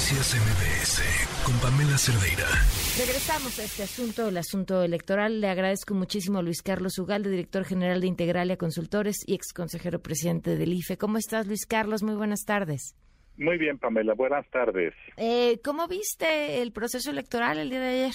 Noticias MBS con Pamela Cerdeira. Regresamos a este asunto, el asunto electoral. Le agradezco muchísimo a Luis Carlos Ugalde, director general de Integralia Consultores y ex consejero presidente del IFE. ¿Cómo estás, Luis Carlos? Muy buenas tardes. Muy bien, Pamela. Buenas tardes. Eh, ¿Cómo viste el proceso electoral el día de ayer?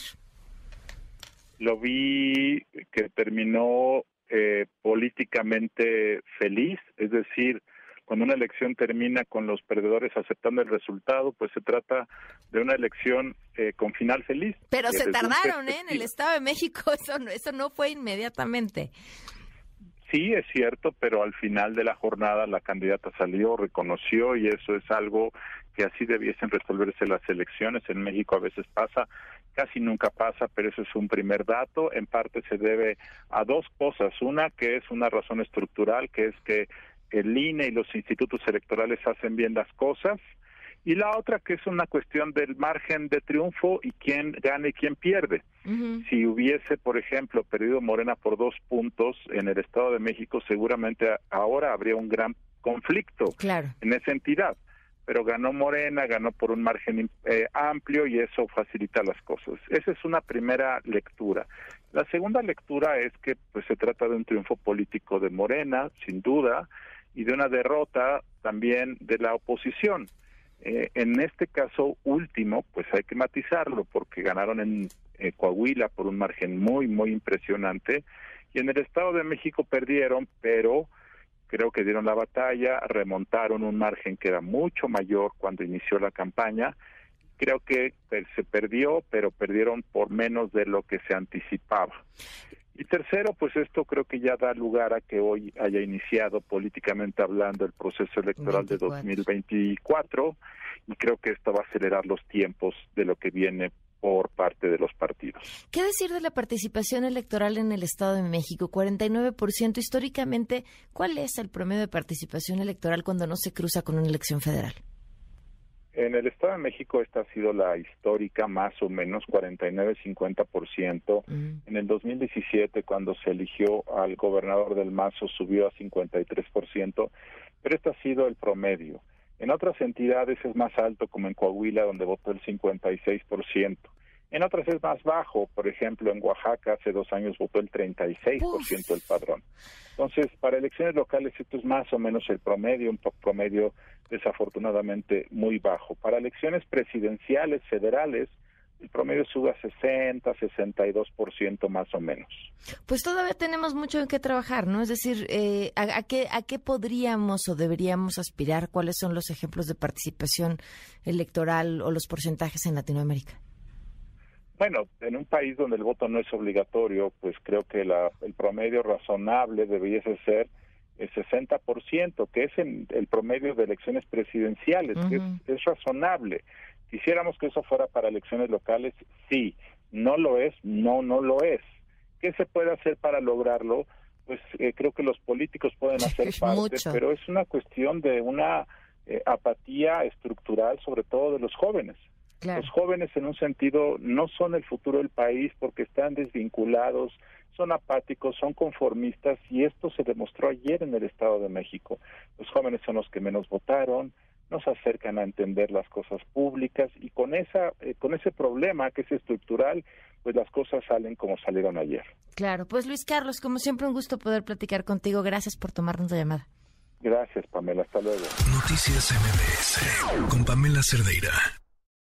Lo vi que terminó eh, políticamente feliz, es decir, cuando una elección termina con los perdedores aceptando el resultado, pues se trata de una elección eh, con final feliz. Pero se tardaron, ¿eh? En el Estado de México eso no, eso no fue inmediatamente. Sí, es cierto, pero al final de la jornada la candidata salió, reconoció y eso es algo que así debiesen resolverse las elecciones. En México a veces pasa, casi nunca pasa, pero eso es un primer dato. En parte se debe a dos cosas. Una que es una razón estructural, que es que el INE y los institutos electorales hacen bien las cosas y la otra que es una cuestión del margen de triunfo y quién gana y quién pierde. Si hubiese, por ejemplo, perdido Morena por dos puntos en el Estado de México, seguramente ahora habría un gran conflicto en esa entidad. Pero ganó Morena, ganó por un margen eh, amplio y eso facilita las cosas. Esa es una primera lectura. La segunda lectura es que pues se trata de un triunfo político de Morena, sin duda, y de una derrota también de la oposición. Eh, en este caso último, pues hay que matizarlo porque ganaron en eh, Coahuila por un margen muy, muy impresionante y en el Estado de México perdieron, pero creo que dieron la batalla, remontaron un margen que era mucho mayor cuando inició la campaña. Creo que pues, se perdió, pero perdieron por menos de lo que se anticipaba. Y tercero, pues esto creo que ya da lugar a que hoy haya iniciado políticamente hablando el proceso electoral de 2024 y creo que esto va a acelerar los tiempos de lo que viene por parte de los partidos. ¿Qué decir de la participación electoral en el Estado de México? 49% históricamente, ¿cuál es el promedio de participación electoral cuando no se cruza con una elección federal? En el Estado de México esta ha sido la histórica más o menos 49-50%. Mm. En el 2017 cuando se eligió al gobernador del Mazo subió a 53%, pero este ha sido el promedio. En otras entidades es más alto como en Coahuila donde votó el 56%. En otras es más bajo, por ejemplo, en Oaxaca hace dos años votó el 36% del padrón. Entonces, para elecciones locales esto es más o menos el promedio, un promedio desafortunadamente muy bajo. Para elecciones presidenciales federales, el promedio sube a 60, 62% más o menos. Pues todavía tenemos mucho en qué trabajar, ¿no? Es decir, eh, ¿a, qué, ¿a qué podríamos o deberíamos aspirar? ¿Cuáles son los ejemplos de participación electoral o los porcentajes en Latinoamérica? Bueno, en un país donde el voto no es obligatorio, pues creo que la, el promedio razonable debería ser el 60%, que es el promedio de elecciones presidenciales, que es, razonable. Quisiéramos que eso fuera para elecciones locales, sí. No lo es, no, no lo es. ¿Qué se puede hacer para lograrlo? Pues eh, creo que los políticos pueden hacer parte, pero es una cuestión de una eh, apatía estructural, sobre todo de los jóvenes. Los jóvenes en un sentido no son el futuro del país porque están desvinculados, son apáticos, son conformistas y esto se demostró ayer en el Estado de México. Los jóvenes son los que menos votaron, no se acercan a entender las cosas públicas y con esa eh, con ese problema que es estructural, pues las cosas salen como salieron ayer. Claro, pues Luis Carlos, como siempre un gusto poder platicar contigo. Gracias por tomarnos la llamada. Gracias, Pamela. Hasta luego. Noticias MBS con Pamela Cerdeira.